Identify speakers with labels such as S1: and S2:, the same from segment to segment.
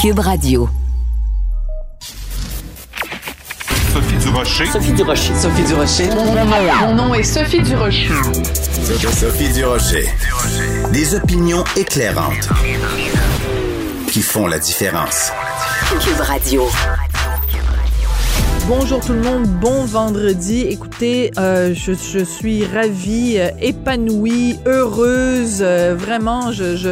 S1: Cube Radio.
S2: Sophie Durocher.
S3: Sophie Durocher. Sophie Durocher.
S4: Mon nom est Sophie Durocher.
S5: Sophie Durocher. Des opinions éclairantes qui font la différence.
S1: Cube Radio.
S6: Bonjour tout le monde, bon vendredi. Écoutez, euh, je, je, suis ravie, euh, épanouie, heureuse. Euh, vraiment, je, je,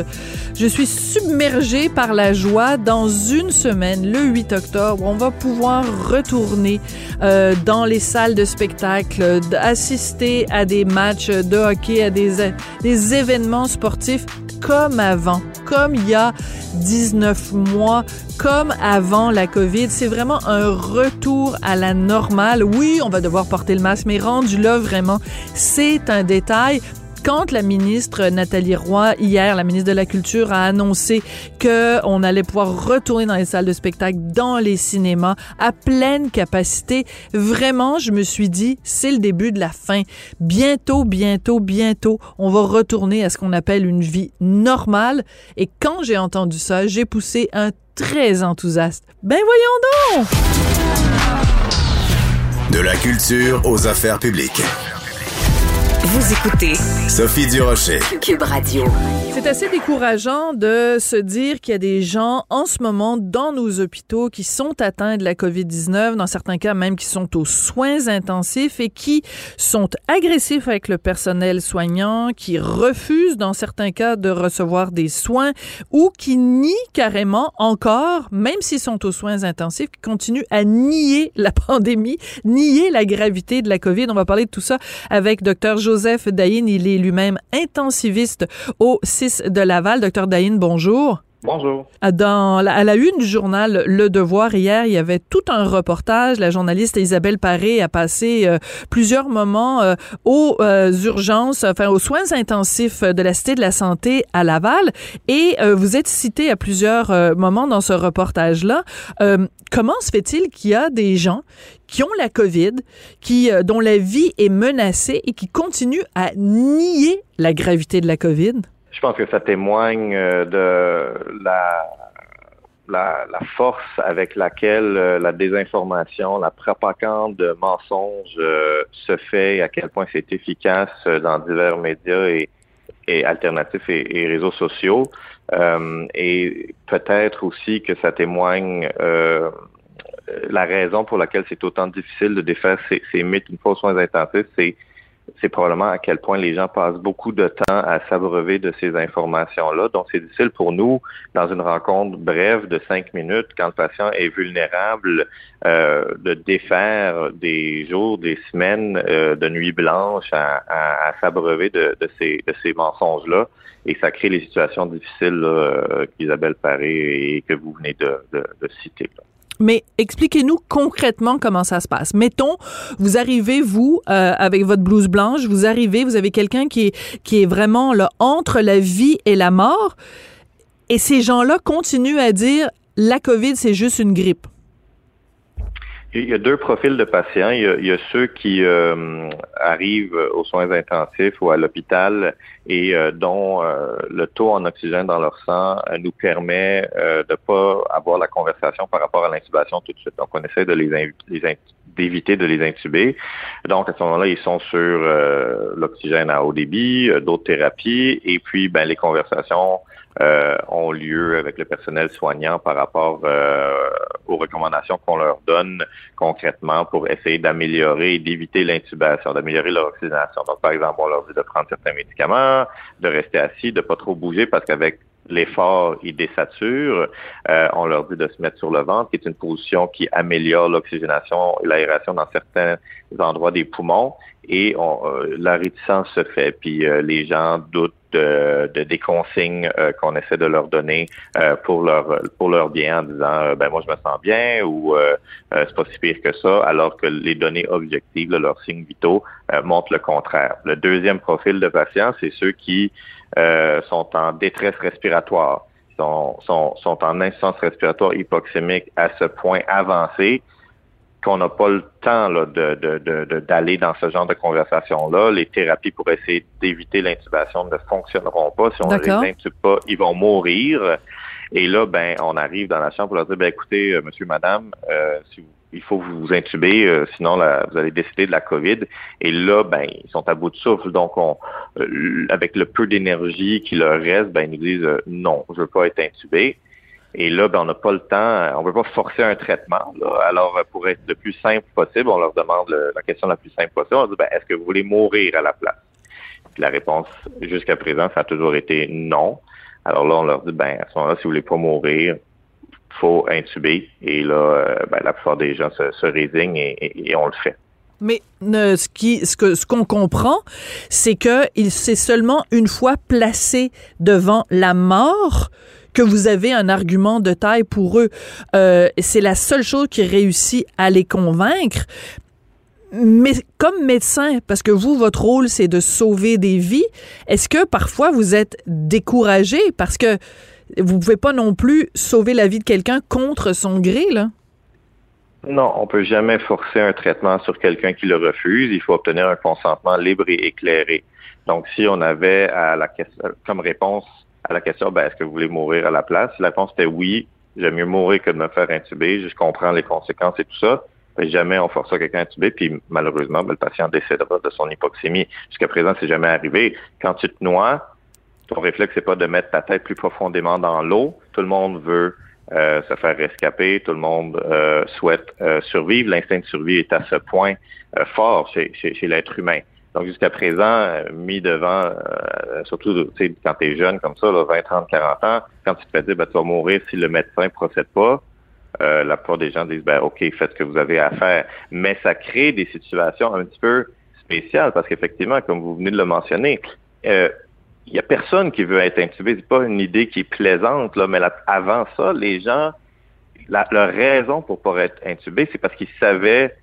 S6: je, suis submergée par la joie. Dans une semaine, le 8 octobre, on va pouvoir retourner euh, dans les salles de spectacle, assister à des matchs de hockey, à des, des événements sportifs comme avant, comme il y a 19 mois, comme avant la COVID. C'est vraiment un retour à la normale. Oui, on va devoir porter le masque, mais rendu là, vraiment, c'est un détail quand la ministre Nathalie Roy, hier, la ministre de la Culture, a annoncé que on allait pouvoir retourner dans les salles de spectacle, dans les cinémas, à pleine capacité, vraiment, je me suis dit, c'est le début de la fin. Bientôt, bientôt, bientôt, on va retourner à ce qu'on appelle une vie normale. Et quand j'ai entendu ça, j'ai poussé un très enthousiaste. Ben voyons donc!
S5: De la culture aux affaires publiques.
S1: Vous écoutez
S5: Sophie Durocher.
S1: Cube Radio.
S6: C'est assez décourageant de se dire qu'il y a des gens en ce moment dans nos hôpitaux qui sont atteints de la COVID-19, dans certains cas même qui sont aux soins intensifs et qui sont agressifs avec le personnel soignant, qui refusent dans certains cas de recevoir des soins ou qui nient carrément encore, même s'ils sont aux soins intensifs, qui continuent à nier la pandémie, nier la gravité de la COVID. On va parler de tout ça avec Dr. Joseph Dayin. Il est lui-même intensiviste au 6 de Laval. Docteur Dayin, bonjour.
S7: Bonjour.
S6: Dans à la une du journal Le Devoir hier, il y avait tout un reportage. La journaliste Isabelle Paré a passé euh, plusieurs moments euh, aux euh, urgences, enfin aux soins intensifs de la Cité de la Santé à Laval. Et vous êtes cité à plusieurs moments dans ce reportage-là. comment se fait-il qu'il y a des gens qui ont la COVID, qui dont la vie est menacée et qui continuent à nier la gravité de la COVID?
S7: Je pense que ça témoigne de la, la, la force avec laquelle la désinformation, la propagande de mensonges euh, se fait à quel point c'est efficace dans divers médias et, et alternatifs et, réseaux sociaux. Euh, et peut-être aussi que ça témoigne euh, la raison pour laquelle c'est autant difficile de défaire ces, ces mythes une fois soins intensifs, c'est c'est probablement à quel point les gens passent beaucoup de temps à s'abreuver de ces informations-là. Donc, c'est difficile pour nous, dans une rencontre brève de cinq minutes, quand le patient est vulnérable, euh, de défaire des jours, des semaines euh, de nuit blanche à, s'abreuver de, ces, mensonges-là. Et ça crée les situations difficiles euh, qu'Isabelle Paré et que vous venez de, citer.
S6: Mais expliquez-nous concrètement comment ça se passe. Mettons, vous arrivez, vous, euh, avec votre blouse blanche, vous arrivez, vous avez quelqu'un qui est, qui est vraiment là, entre la vie et la mort, et ces gens-là continuent à dire la COVID, c'est juste une grippe.
S7: Il y a deux profils de patients. Il y a, ceux qui euh, arrivent aux soins intensifs ou à l'hôpital et euh, dont euh, le taux en oxygène dans leur sang nous permet de pas avoir la conversation par rapport à l'intubation tout de suite. Donc, on essaie de les, les d'éviter de les intuber. Donc, à ce moment-là, ils sont sur l'oxygène à haut débit, d'autres thérapies, et puis ben, les conversations euh, ont lieu avec le personnel soignant par rapport euh, aux recommandations qu'on leur donne concrètement pour essayer d'améliorer et d'éviter l'intubation, d'améliorer leur oxygénation. Donc, par exemple, on leur dit de prendre certains médicaments, de rester assis, de pas trop bouger parce qu'avec l'effort, ils désaturent. Euh, on leur dit de se mettre sur le ventre, qui est une position qui améliore l'oxygénation et l'aération dans certains endroits des poumons. Et on, euh, la réticence se fait, puis euh, les gens doutent de, de des consignes euh, qu'on essaie de leur donner euh, pour leur pour leur bien en disant euh, ben moi je me sens bien ou c'est pas si pire que ça alors que les données objectives là, leurs signes vitaux montrent le contraire. Le deuxième profil de patients c'est ceux qui sont en détresse respiratoire, sont, sont, sont en insuffisance respiratoire hypoxémique à ce point avancé qu'on n'a pas le temps là, de, de, de, d'aller dans ce genre de conversation-là. Les thérapies pour essayer d'éviter l'intubation ne fonctionneront pas. Si on ne les intube pas, ils vont mourir. Et là, ben, on arrive dans la chambre pour leur dire, ben, écoutez, euh, monsieur, madame, euh, si vous il faut vous, intuber, euh, sinon vous allez décider de la COVID. Et là, ben, ils sont à bout de souffle. Donc, on, avec le peu d'énergie qui leur reste, ben, ils nous disent non, je veux pas être intubé. Et là, ben, on n'a pas le temps, on ne veut pas forcer un traitement. Alors, pour être le plus simple possible, on leur demande la question la plus simple possible. On dit, ben, est-ce que vous voulez mourir à la place? la réponse, jusqu'à présent, ça a toujours été non. Alors là, on leur dit, ben, à ce moment-là, si vous voulez pas mourir, faut intuber. Et là, euh, ben, la plupart des gens se, résignent et, on le fait.
S6: Mais ce ce ce qu'on comprend, c'est que il s'est seulement une fois placé devant la mort que vous avez un argument de taille pour eux. Euh, c'est la seule chose qui réussit à les convaincre. Mais comme médecin, parce que vous, votre rôle, c'est de sauver des vies, est-ce que parfois vous êtes découragé parce que vous pouvez pas non plus sauver la vie de quelqu'un contre son gré, là?
S7: Non, on peut jamais forcer un traitement sur quelqu'un qui le refuse. Il faut obtenir un consentement libre et éclairé. Donc, si on avait comme réponse à la question, ben, est-ce que vous voulez mourir à la place? la réponse était oui, j'aime mieux mourir que de me faire intuber. Je comprends les conséquences et tout ça. Mais jamais on force quelqu'un à intuber, puis malheureusement, ben, le patient décédera de son hypoxémie. Jusqu'à présent, c'est jamais arrivé. Quand tu te noies, ton réflexe, c'est pas de mettre ta tête plus profondément dans l'eau. Tout le monde veut euh, se faire rescaper, tout le monde euh, souhaite euh, survivre. L'instinct de survie est à ce point fort chez, chez, l'être humain. Donc jusqu'à présent, mis devant, surtout quand tu es jeune comme ça, là, 20, 30, 40 ans, quand tu te fais dire ben, tu vas mourir si le médecin procède pas, la plupart des gens disent ben OK, faites ce que vous avez à faire. Mais ça crée des situations un petit peu spéciales parce qu'effectivement, comme vous venez de le mentionner, il y a personne qui veut être intubé. C'est pas une idée qui est plaisante, là, mais avant ça, les gens, la, leur raison pour pas être intubé, c'est parce qu'ils savaient,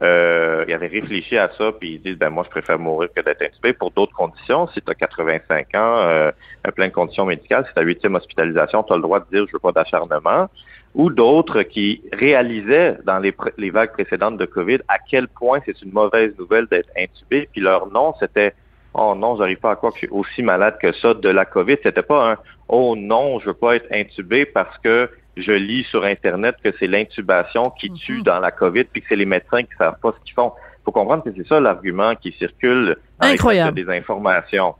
S7: euh, ils avaient réfléchi à ça, puis ils disent, ben moi, je préfère mourir que d'être intubé pour d'autres conditions. Si tu as 85 ans, euh, plein de conditions médicales, si tu as huitième hospitalisation, tu as le droit de dire, je veux pas d'acharnement. Ou d'autres qui réalisaient dans les, les vagues précédentes de COVID à quel point c'est une mauvaise nouvelle d'être intubé, puis leur nom, c'était oh non, j'arrive pas à croire que je suis aussi malade que ça de la COVID. C'était pas un oh non, je veux pas être intubé parce que je lis sur Internet que c'est l'intubation qui mhm. tue dans la COVID puis que c'est les médecins qui savent pas ce qu'ils font. Il faut comprendre que c'est ça l'argument qui circule
S6: Incroyable.
S7: des informations.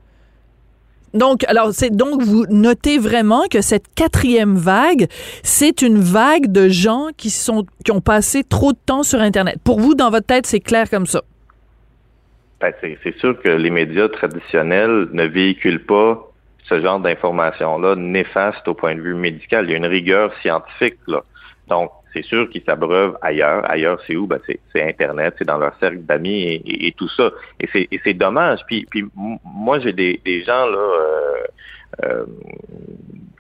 S6: Donc, alors, c'est donc vous notez vraiment que cette quatrième vague, c'est une vague de gens qui sont qui ont passé trop de temps sur Internet. Pour vous, dans votre tête, c'est clair comme ça?
S7: Ben, c'est sûr que les médias traditionnels ne véhiculent pas ce genre d'informations-là néfastes au point de vue médical. Il y a une rigueur scientifique là. Donc, c'est sûr qu'ils s'abreuvent ailleurs. Ailleurs, c'est où? Ben, c'est Internet, c'est dans leur cercle d'amis et, tout ça. Et c'est dommage. Puis, puis moi, j'ai des, des gens là, euh, euh,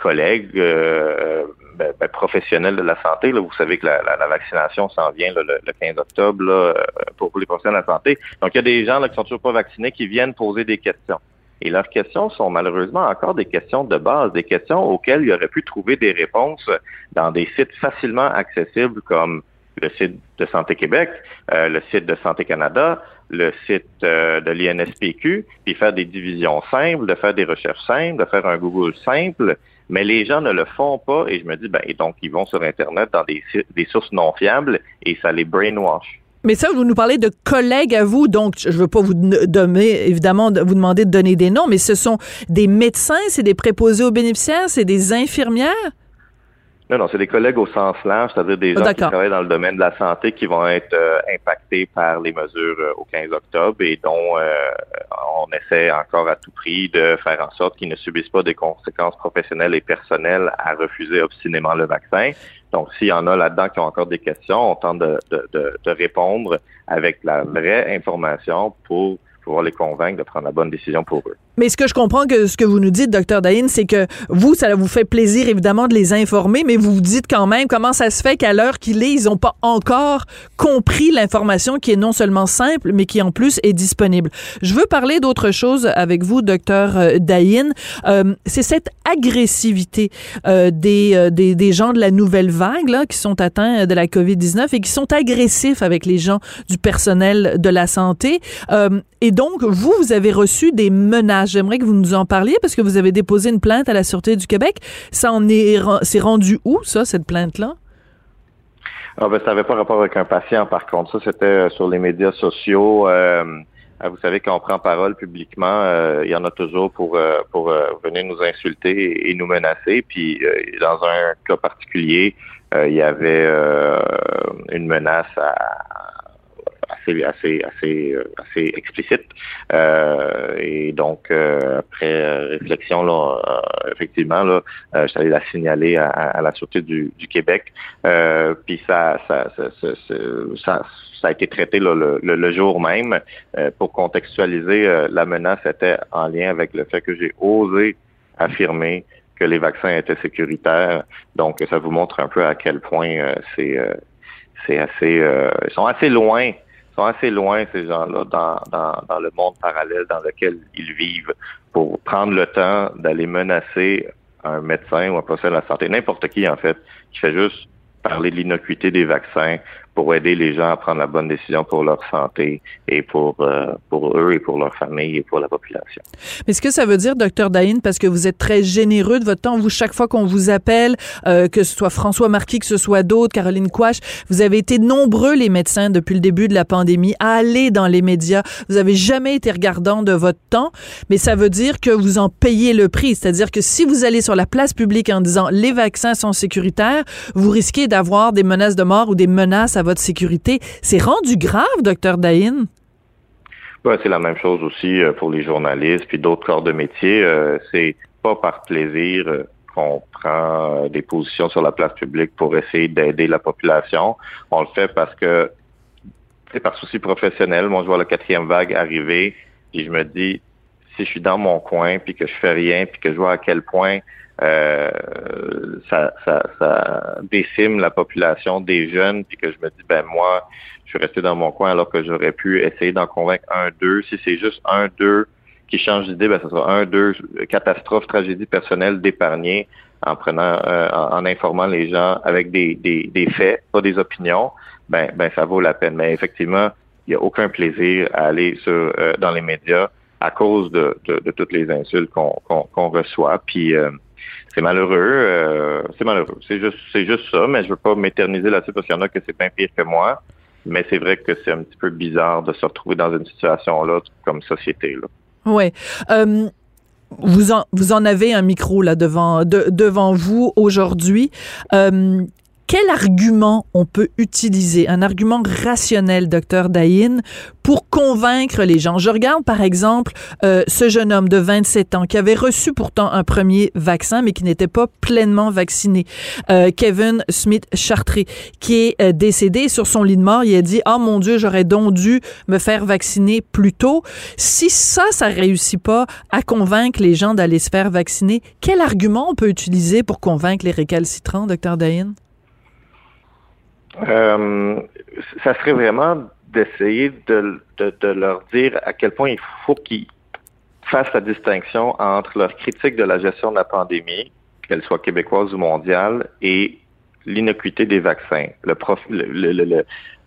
S7: collègues, euh, ben, ben, professionnels de la santé. Là, vous savez que la, la, vaccination s'en vient le, 15 octobre là, euh, pour, les professionnels de la santé. Donc, il y a des gens là, qui sont toujours pas vaccinés qui viennent poser des questions. Et leurs questions sont malheureusement encore des questions de base, des questions auxquelles il aurait pu trouver des réponses dans des sites facilement accessibles comme le site de Santé Québec, euh, le site de Santé Canada, le site euh, de l'INSPQ, puis faire des divisions simples, de faire des recherches simples, de faire un Google simple, mais les gens ne le font pas et je me dis, ben, et donc ils vont sur Internet dans des, des sources non fiables et ça les brainwash.
S6: Mais ça, vous nous parlez de collègues à vous, donc je ne veux pas vous donner, évidemment, vous demander de donner des noms, mais ce sont des médecins, c'est des préposés aux bénéficiaires, c'est des infirmières?
S7: Non, non, c'est des collègues au sens large, c'est-à-dire des gens qui travaillent dans le domaine de la santé qui vont être euh, impactés par les mesures euh, au 15 octobre et dont euh, on essaie encore à tout prix de faire en sorte qu'ils ne subissent pas des conséquences professionnelles et personnelles à refuser obstinément le vaccin. Donc, s'il y en a là-dedans qui ont encore des questions, on tente de, de, de, de répondre avec la vraie information pour pouvoir les convaincre de prendre la bonne décision pour eux.
S6: Mais ce que je comprends que ce que vous nous dites, docteur Daïn, c'est que vous, ça vous fait plaisir évidemment de les informer, mais vous vous dites quand même comment ça se fait qu'à l'heure qu'il est, ils n'ont pas encore compris l'information qui est non seulement simple, mais qui en plus est disponible. Je veux parler d'autre chose avec vous, docteur euh, Daïn. Euh, c'est cette agressivité euh, des, des, des gens de la nouvelle vague là, qui sont atteints de la COVID-19 et qui sont agressifs avec les gens du personnel de la santé. Et donc, vous, vous avez reçu des menaces menaces. J'aimerais que vous nous en parliez parce que vous avez déposé une plainte à la Sûreté du Québec. Ça en est, c'est rendu où, ça, cette plainte-là?
S7: Ah ben, ça n'avait pas rapport avec un patient, par contre. Ça, c'était euh, sur les médias sociaux. Euh, vous savez, quand on prend parole publiquement, euh, il y en a toujours pour pour venir nous insulter et, nous menacer. Puis, dans un cas particulier, il y avait une menace à, assez assez assez euh, assez explicite. Euh, et donc euh, après réflexion là effectivement là je la signaler à, la sûreté du, du Québec. Puis ça ça ça, ça ça, a été traité le, le, jour même. Pour contextualiser la menace était en lien avec le fait que j'ai osé affirmer que les vaccins étaient sécuritaires. Donc ça vous montre un peu à quel point c'est c'est assez ils sont assez loin sont assez loin, ces gens-là, dans, dans, dans le monde parallèle dans lequel ils vivent, pour prendre le temps d'aller menacer un médecin ou un professionnel de la santé, n'importe qui, en fait, qui fait juste parler de l'innocuité des vaccins, pour aider les gens à prendre la bonne décision pour leur santé et pour euh, pour eux et pour leur famille et pour la population.
S6: Mais ce que ça veut dire, docteur Daïn, parce que vous êtes très généreux de votre temps, vous chaque fois qu'on vous appelle, euh, que ce soit François Marquis, que ce soit d'autres, Caroline Quash, vous avez été nombreux les médecins depuis le début de la pandémie à aller dans les médias. Vous avez jamais été regardant de votre temps, mais ça veut dire que vous en payez le prix. C'est-à-dire que si vous allez sur la place publique en disant les vaccins sont sécuritaires, vous risquez d'avoir des menaces de mort ou des menaces à votre sécurité. C'est rendu grave, docteur Daïn?
S7: Ouais, c'est la même chose aussi euh, pour les journalistes puis d'autres corps de métier. Euh, c'est pas par plaisir euh, qu'on prend des positions sur la place publique pour essayer d'aider la population. On le fait parce que c'est par souci professionnel. Moi, je vois la quatrième vague arriver et je me dis, si je suis dans mon coin puis que je fais rien puis que je vois à quel point euh, ça, ça, ça, décime la population des jeunes, puis que je me dis, ben moi, je suis resté dans mon coin alors que j'aurais pu essayer d'en convaincre un, deux. Si c'est juste un, deux qui change d'idée, ben ça sera un, deux, catastrophe, tragédie personnelle d'épargner en prenant, euh, en, informant les gens avec des, des, des, faits, pas des opinions. Ben, ben ça vaut la peine. Mais effectivement, il n'y a aucun plaisir à aller sur, euh, dans les médias à cause de, de, toutes les insultes qu'on qu'on reçoit. Puis c'est malheureux, euh, c'est malheureux. C'est juste, c'est juste ça, mais je veux pas m'éterniser là-dessus parce qu'il y en a que c'est bien pire que moi. Mais c'est vrai que c'est un petit peu bizarre de se retrouver dans une situation là comme société là.
S6: Ouais. Euh, vous en, vous en avez un micro là devant de, devant vous aujourd'hui. Euh, quel argument on peut utiliser, un argument rationnel, docteur Daïn, pour convaincre les gens? Je regarde, par exemple, euh, ce jeune homme de 27 ans qui avait reçu pourtant un premier vaccin, mais qui n'était pas pleinement vacciné. Euh, Kevin Smith Chartré, qui est euh, décédé sur son lit de mort. Il a dit, oh mon Dieu, j'aurais donc dû me faire vacciner plus tôt. Si ça, ça réussit pas à convaincre les gens d'aller se faire vacciner, quel argument on peut utiliser pour convaincre les récalcitrants, docteur Daïn?
S7: Euh, ça serait vraiment d'essayer de, de, leur dire à quel point il faut qu'ils fassent la distinction entre leur critique de la gestion de la pandémie, qu'elle soit québécoise ou mondiale, et l'innocuité des vaccins. Le, le,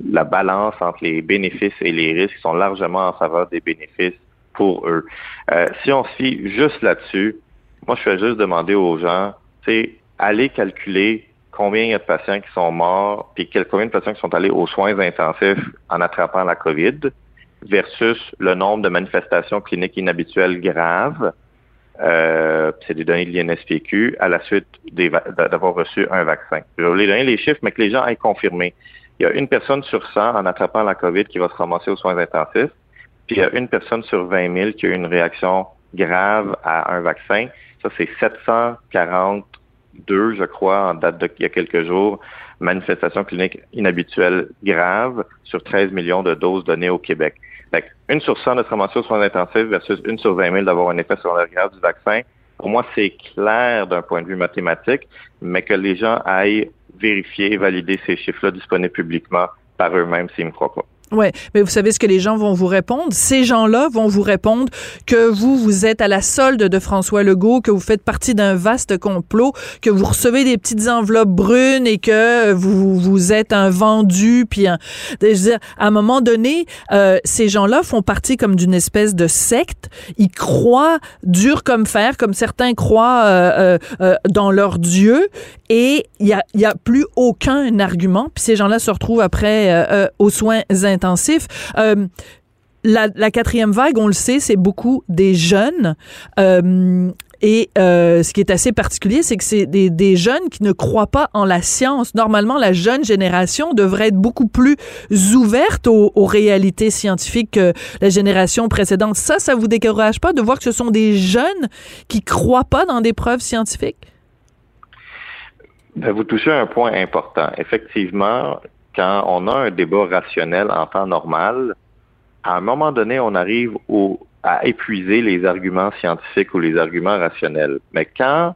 S7: la balance entre les bénéfices et les risques sont largement en faveur des bénéfices pour eux. Euh, si on se fie juste là-dessus, moi, je fais juste demander aux gens, c'est aller calculer combien il y a de patients qui sont morts, puis combien de patients qui sont allés aux soins intensifs en attrapant la COVID, versus le nombre de manifestations cliniques inhabituelles graves. Euh, c'est des données de l'INSPQ à la suite d'avoir reçu un vaccin. Je vais vous donner les chiffres, mais que les gens aient confirmé. Il y a une personne sur 100 en attrapant la COVID qui va se ramasser aux soins intensifs, puis il y a une personne sur 20 000 qui a eu une réaction grave à un vaccin. Ça, c'est 740 deux, je crois, en date d'il y a quelques jours, manifestations cliniques inhabituelles graves sur 13 millions de doses données au Québec. une sur 100 de aux soins intensifs versus une sur 20 000 d'avoir un effet secondaire grave du vaccin. Pour moi, c'est clair d'un point de vue mathématique, mais que les gens aillent vérifier et valider ces chiffres-là disponibles publiquement par eux-mêmes s'ils ne me croient pas.
S6: Ouais, mais vous savez ce que les gens vont vous répondre? Ces gens-là vont vous répondre que vous, vous êtes à la solde de François Legault, que vous faites partie d'un vaste complot, que vous recevez des petites enveloppes brunes et que vous, vous êtes un vendu, puis un, je veux dire, à un moment donné, euh, ces gens-là font partie comme d'une espèce de secte. Ils croient dur comme fer, comme certains croient euh, euh, euh dans leur Dieu, et il y a, y a plus aucun argument. Puis ces gens-là se retrouvent après euh, euh aux soins intensif. Euh, la, quatrième vague, on le sait, c'est beaucoup des jeunes. Euh, et euh, ce qui est assez particulier, c'est que c'est des, jeunes qui ne croient pas en la science. Normalement, la jeune génération devrait être beaucoup plus ouverte aux, réalités scientifiques que la génération précédente. Ça, ça vous décourage pas de voir que ce sont des jeunes qui croient pas dans des preuves scientifiques?
S7: Vous touchez un point important. Effectivement, quand on a un débat rationnel en temps normal, à un moment donné, on arrive au, à épuiser les arguments scientifiques ou les arguments rationnels. Mais quand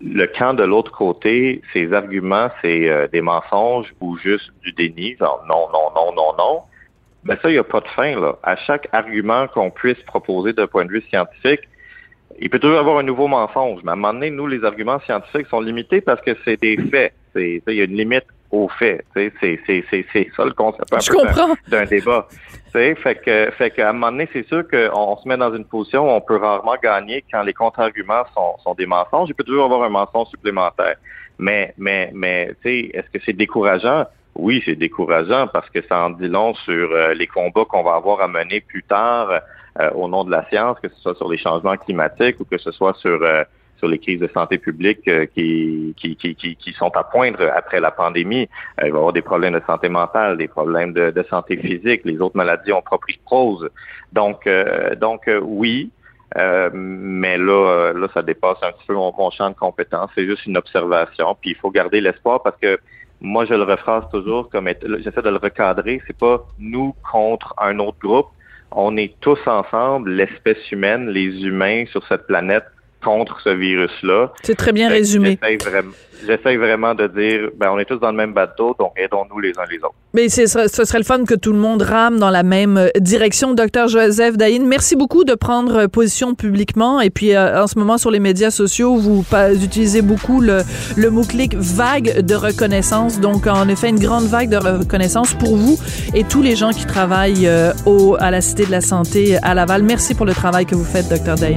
S7: le camp de l'autre côté, ces arguments, c'est euh, des mensonges ou juste du déni, genre non, non, non, non, non, ben ça, il n'y a pas de fin. Là. À chaque argument qu'on puisse proposer d'un point de vue scientifique, il peut toujours avoir un nouveau mensonge. Mais à un moment donné, nous, les arguments scientifiques sont limités parce que c'est des faits. Il y a une limite au fait. C'est ça le concept d'un débat. Fait que, fait qu'à un moment donné, c'est sûr qu'on se met dans une position où on peut rarement gagner quand les contre-arguments sont, sont des mensonges. Il peut toujours avoir un mensonge supplémentaire. Mais, mais, mais, tu sais, est-ce que c'est décourageant? Oui, c'est décourageant parce que ça en dit long sur euh, les combats qu'on va avoir à mener plus tard euh, au nom de la science, que ce soit sur les changements climatiques ou que ce soit sur euh, sur les crises de santé publique euh, qui, qui, qui, qui, sont à poindre après la pandémie. Euh, il va y avoir des problèmes de santé mentale, des problèmes de, santé physique, les autres maladies ont propre prose. Donc, euh, donc oui, mais là, là, ça dépasse un petit peu mon, mon champ de compétences. C'est juste une observation. Puis il faut garder l'espoir parce que moi, je le rephrase toujours comme j'essaie de le recadrer. C'est pas nous contre un autre groupe. On est tous ensemble, l'espèce humaine, les humains sur cette planète contre ce virus-là.
S6: C'est très bien résumé.
S7: J'essaie vraiment, de dire, ben, on est tous dans le même bateau, donc aidons-nous les uns les autres.
S6: Mais ce serait le fun que tout le monde rame dans la même euh, direction. Docteur Joseph Daïn, merci beaucoup de prendre position publiquement. Et puis, euh, en ce moment, sur les médias sociaux, vous utilisez beaucoup le, le mot-clic vague de reconnaissance. Donc, en effet, une grande vague de reconnaissance pour vous et tous les gens qui travaillent euh, au, à la Cité de la Santé à Laval. Merci pour le travail que vous faites, docteur Daïn.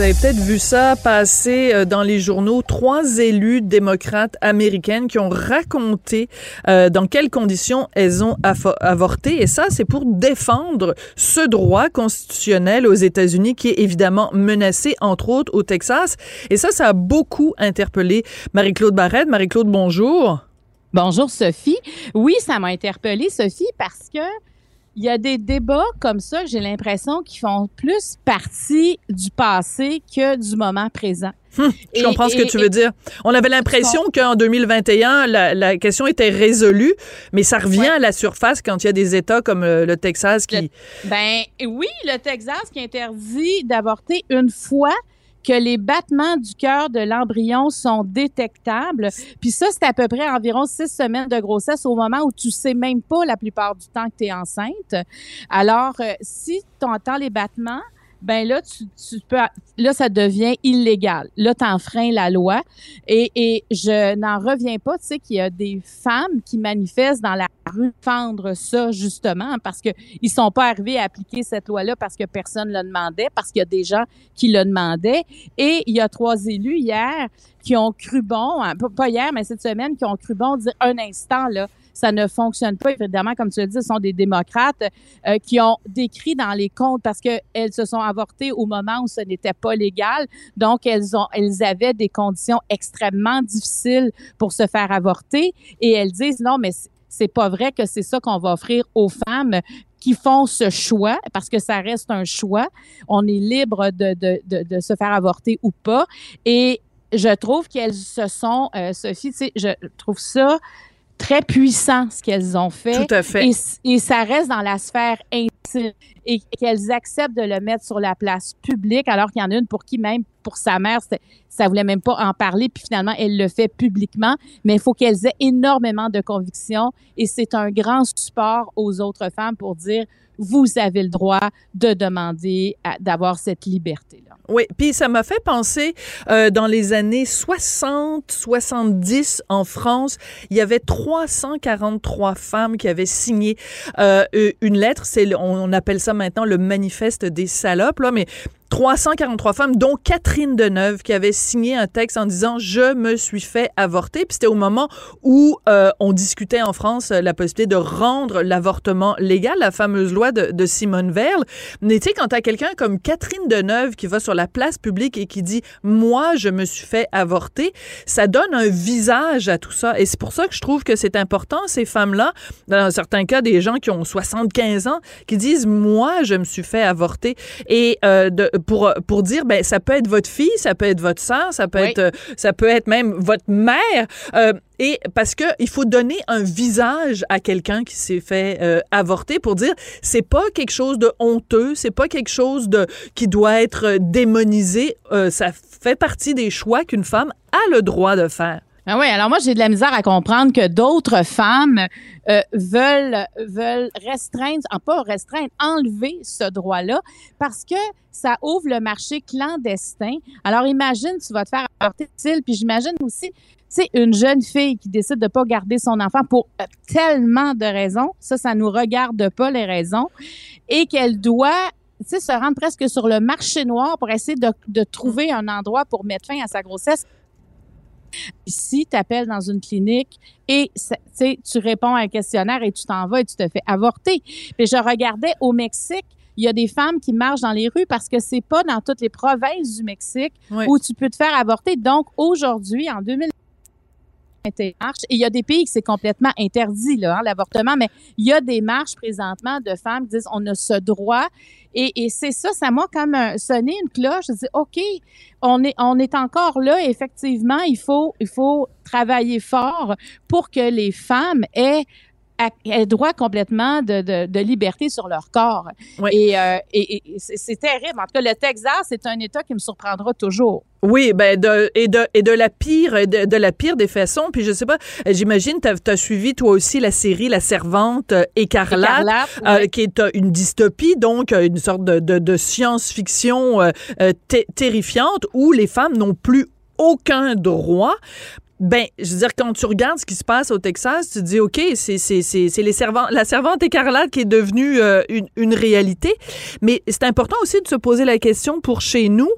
S6: Vous avez peut-être vu ça passer euh, dans les journaux. Trois élus démocrates américaines qui ont raconté euh, dans quelles conditions elles ont avorté. Et ça, c'est pour défendre ce droit constitutionnel aux États-Unis qui est évidemment menacé, entre autres, au Texas. Et ça, ça a beaucoup interpellé Marie-Claude Barrette. Marie-Claude, bonjour.
S8: Bonjour, Sophie. Oui, ça m'a interpellée, Sophie, parce que il y a des débats comme ça, j'ai l'impression, qui font plus partie du passé que du moment présent.
S6: Hum, je comprends ce que tu veux dire. On avait l'impression qu'en 2021, la, la, question était résolue, mais ça revient à la surface quand il y a des États comme le, le Texas qui...
S8: ben oui, le Texas qui interdit d'avorter une fois que les battements du cœur de l'embryon sont détectables. Puis ça, c'est à peu près environ six semaines de grossesse au moment où tu sais même pas la plupart du temps que tu es enceinte. Alors, euh, si tu entends les battements, ben là, tu, tu, peux, là, ça devient illégal. Là, tu enfreins la loi. Et, et je n'en reviens pas, tu sais, qu'il y a des femmes qui manifestent dans la rue fendre ça, justement, parce que ils sont pas arrivés à appliquer cette loi-là parce que personne le demandait, parce qu'il y a des gens qui le demandaient. Et il y a trois élus hier qui ont cru bon, hein, pas hier, mais cette semaine, qui ont cru bon dire un instant, là, ça ne fonctionne pas. Évidemment, comme tu le dis, ce sont des démocrates euh, qui ont décrit dans les comptes parce qu'elles se sont avortées au moment où ce n'était pas légal. Donc, elles, ont, elles avaient des conditions extrêmement difficiles pour se faire avorter. Et elles disent, non, mais c'est pas vrai que c'est ça qu'on va offrir aux femmes qui font ce choix, parce que ça reste un choix. On est libre de, de, de, se faire avorter ou pas. Et je trouve qu'elles se sont, euh, Sophie, je trouve ça très puissant ce qu'elles ont fait.
S6: Tout à fait.
S8: Et, et ça reste dans la sphère intime et qu'elles acceptent de le mettre sur la place publique, alors qu'il y en a une pour qui même pour sa mère, ça voulait même pas en parler, puis finalement elle le fait publiquement. Mais il faut qu'elles aient énormément de conviction et c'est un grand support aux autres femmes pour dire vous avez le droit de demander d'avoir cette liberté là.
S6: Oui, puis ça m'a fait penser euh, dans les années 60, 70 en France, il y avait 343 femmes qui avaient signé euh, une lettre. Le- on appelle ça maintenant le manifeste des salopes là, mais 343 femmes, dont Catherine Deneuve, qui avait signé un texte en disant je me suis fait avorter. Puis c'était au moment où euh, on discutait en France euh, la possibilité de rendre l'avortement légal, la fameuse loi de, de Simone Veil. Mais tu sais, quand t'as quelqu'un comme Catherine Deneuve qui va sur la place publique et qui dit moi je me suis fait avorter, ça donne un visage à tout ça. Et c'est pour ça que je trouve que c'est important ces femmes-là, dans certains cas des gens qui ont 75 ans, qui disent moi je me suis fait avorter et euh, de, pour pour dire ben ça peut être votre fille, ça peut être votre sœur, ça peut
S8: Oui.
S6: être euh, ça peut être même votre mère. euh, et parce que il faut donner un visage à quelqu'un qui s'est fait euh, avorter pour dire c'est pas quelque chose de honteux, c'est pas quelque chose de qui doit être euh, démonisé. Euh, ça fait partie des choix qu'une femme a le droit de faire.
S8: Ah oui, alors moi j'ai de la misère à comprendre que d'autres femmes euh, veulent restreindre, en pas restreindre, enlever ce droit-là parce que ça ouvre le marché clandestin. Alors imagine tu vas te faire avorter utile, puis j'imagine aussi tu sais une jeune fille qui décide de pas garder son enfant pour euh, tellement de raisons, ça ça nous regarde pas les raisons et qu'elle doit se rendre presque sur le marché noir pour essayer de trouver un endroit pour mettre fin à sa grossesse si tu appelles dans une clinique et tu réponds à un questionnaire et tu t'en vas et tu te fais avorter. Puis je regardais au Mexique, il y a des femmes qui marchent dans les rues parce que c'est pas dans toutes les provinces du Mexique
S6: Oui.
S8: où tu peux te faire avorter. Donc aujourd'hui, en 2000 marches. Et il y a des pays que c'est complètement interdit, là, hein, l'avortement, mais il y a des marches présentement de femmes qui disent on a ce droit. Et, et c'est ça, ça m'a comme un- sonné une cloche. Je dis, OK, on est, on est encore là. Effectivement, il faut, il faut travailler fort pour que les femmes aient, aient droit complètement de, de, de liberté sur leur corps.
S6: Oui.
S8: Et, euh, et, et c'est terrible. En tout cas, le Texas, c'est un État qui me surprendra toujours.
S6: Oui, ben de, et de et de la pire de, de la pire des façons. Puis je sais pas, euh, j'imagine t'as as suivi toi aussi la série La Servante euh, écarlate.
S8: Écarlate,
S6: euh,
S8: oui.
S6: qui est une dystopie, donc une sorte de, de, de science-fiction euh, terrifiante où les femmes n'ont plus aucun droit. Ben, je veux dire, quand tu regardes ce qui se passe au Texas, tu te dis, OK, c'est c'est- c'est- c'est la servante écarlate qui est devenue euh, une, une réalité. Mais c'est important aussi de se poser la question pour chez nous.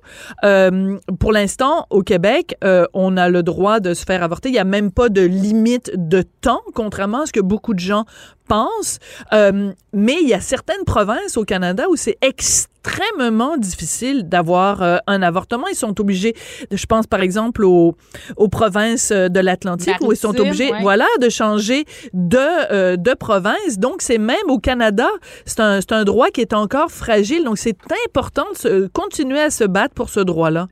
S6: Euh, pour l'instant, au Québec, euh, on a le droit de se faire avorter. Il n'y a même pas de limite de temps, contrairement à ce que beaucoup de gens pensent. Euh, mais il y a certaines provinces au Canada où c'est extrêmement difficile d'avoir euh, un avortement. Ils sont obligés, de- je pense par exemple aux, aux provinces euh, de l'Atlantique où ils sont obligés,
S8: ouais.
S6: voilà, de changer de, euh, de province. Donc c'est même au Canada, c'est un, un droit qui est encore fragile. Donc c'est important de se- continuer à se battre pour ce droit-là.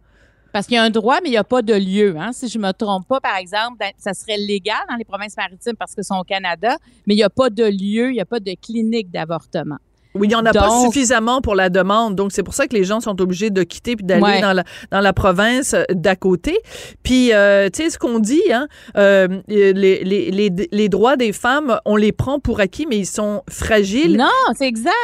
S8: Parce qu'il y a un droit, mais il n'y a pas de lieu. Hein? Si je me trompe pas, par exemple, dans- ça serait légal dans les provinces maritimes parce que sont au Canada, mais il n'y a pas de lieu, il n'y a pas de clinique d'avortement.
S6: Oui, il n'y en a pas suffisamment pour la demande. Donc, c'est pour ça que les gens sont obligés de quitter puis d'aller
S8: Ouais.
S6: dans, la, dans la province euh, d'à côté. Puis, euh, tu sais, ce qu'on dit, hein, euh, les, les, les, les droits des femmes, on les prend pour acquis, mais ils sont fragiles.
S8: Non, c'est exact.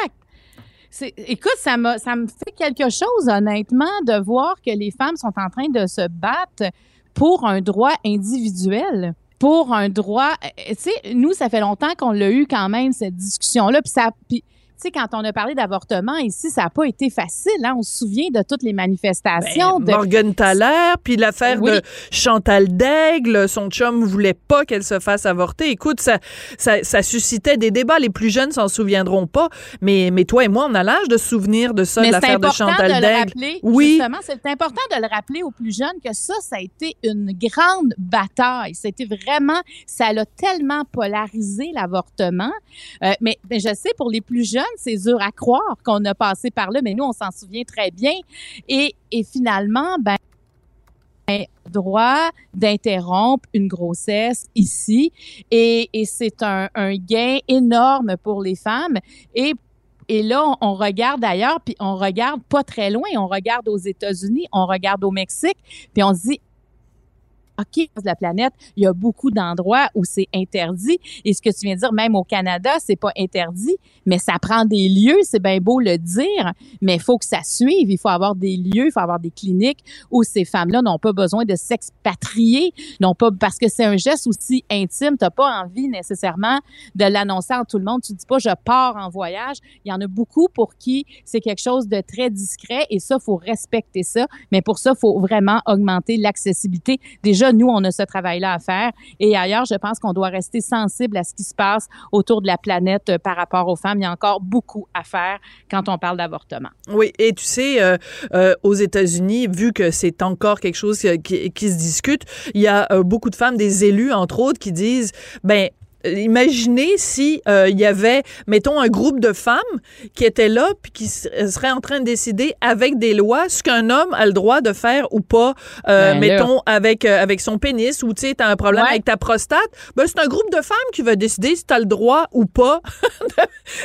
S8: Écoute, ça, m'a- ça me fait quelque chose, honnêtement, de voir que les femmes sont en train de se battre pour un droit individuel. Pour un droit. euh, Tu sais, nous, ça fait longtemps qu'on l'a eu quand même, cette discussion-là. Puis ça. Sais, quand on a parlé d'avortement ici, ça n'a pas été facile. Hein? On se souvient de toutes les manifestations.
S6: Ben,
S8: de...
S6: Morgan Thaler, puis l'affaire
S8: Oui.
S6: de Chantal Daigle, son chum voulait pas qu'elle se fasse avorter. Écoute, ça, ça, ça suscitait des débats. Les plus jeunes s'en souviendront pas, mais, mais toi et moi, on a l'âge de se souvenir de ça, de l'affaire de
S8: important
S6: Chantal
S8: de le
S6: Daigle.
S8: rappeler.
S6: Oui.
S8: Justement, c'est important de le rappeler aux plus jeunes que ça, ça a été une grande bataille. C'était vraiment, ça l'a tellement polarisé l'avortement. Euh, mais, mais je sais, pour les plus jeunes, c'est dur à croire qu'on a passé par là, mais nous, on s'en souvient très bien. Et, et finalement, ben, droit d'interrompre une grossesse ici et, et c'est un, un gain énorme pour les femmes et et là, on, on regarde ailleurs, puis on regarde pas très loin. On regarde aux États-Unis, on regarde au Mexique, puis on se dit, OK, de la planète, il y a beaucoup d'endroits où c'est interdit. Et ce que tu viens de dire, même au Canada, c'est pas interdit, mais ça prend des lieux. C'est bien beau le dire, mais il faut que ça suive. Il faut avoir des lieux, il faut avoir des cliniques où ces femmes-là n'ont pas besoin de s'expatrier, non pas parce que c'est un geste aussi intime. T'as pas envie nécessairement de l'annoncer à tout le monde. Tu dis pas je pars en voyage. Il y en a beaucoup pour qui c'est quelque chose de très discret et ça, faut respecter ça. Mais pour ça, faut vraiment augmenter l'accessibilité. Déjà, nous, on a ce travail-là à faire. Et ailleurs, je pense qu'on doit rester sensible à ce qui se passe autour de la planète euh, par rapport aux femmes. Il y a encore beaucoup à faire quand on parle d'avortement.
S6: Oui, et tu sais, euh, euh, aux États-Unis, vu que c'est encore quelque chose qui, se discute, il y a beaucoup de femmes, des élus entre autres, qui disent, ben imaginez si euh, il y avait, mettons, un groupe de femmes qui étaient là puis qui s- seraient en train de décider avec des lois ce qu'un homme a le droit de faire ou pas, euh,
S8: Ben
S6: mettons, avec, euh, avec son pénis ou, tu sais, t'as un problème
S8: Ouais.
S6: avec ta prostate, ben c'est un groupe de femmes qui va décider si t'as le droit ou pas.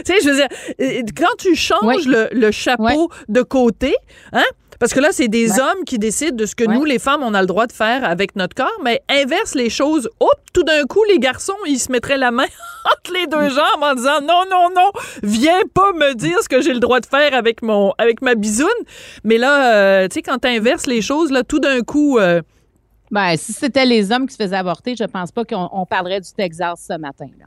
S6: tu sais, je veux dire, euh, quand tu changes
S8: Ouais.
S6: le, le chapeau de côté, hein, parce que là, c'est des
S8: Ouais.
S6: hommes qui décident de ce que
S8: Ouais.
S6: nous, les femmes, on a le droit de faire avec notre corps, mais inverse les choses. Hop, tout d'un coup, les garçons, ils se mettraient la main entre les deux jambes en disant non, non, non, viens pas me dire ce que j'ai le droit de faire avec mon, avec ma bisoune. Mais là, euh, tu sais, quand t'inverses les choses, là, tout d'un coup, euh,
S8: Ben, si c'était les hommes qui se faisaient avorter, je pense pas qu'on on parlerait du Texas ce matin. Là.